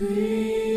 Krishna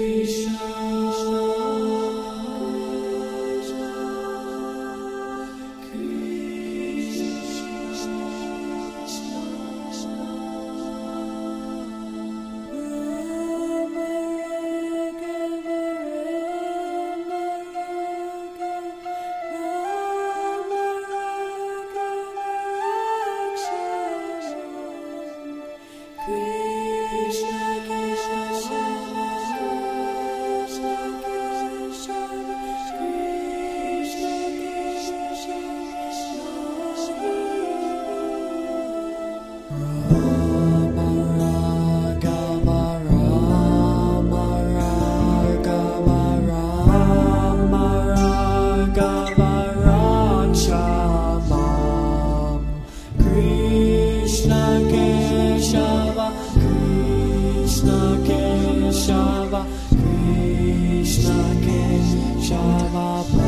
Keshava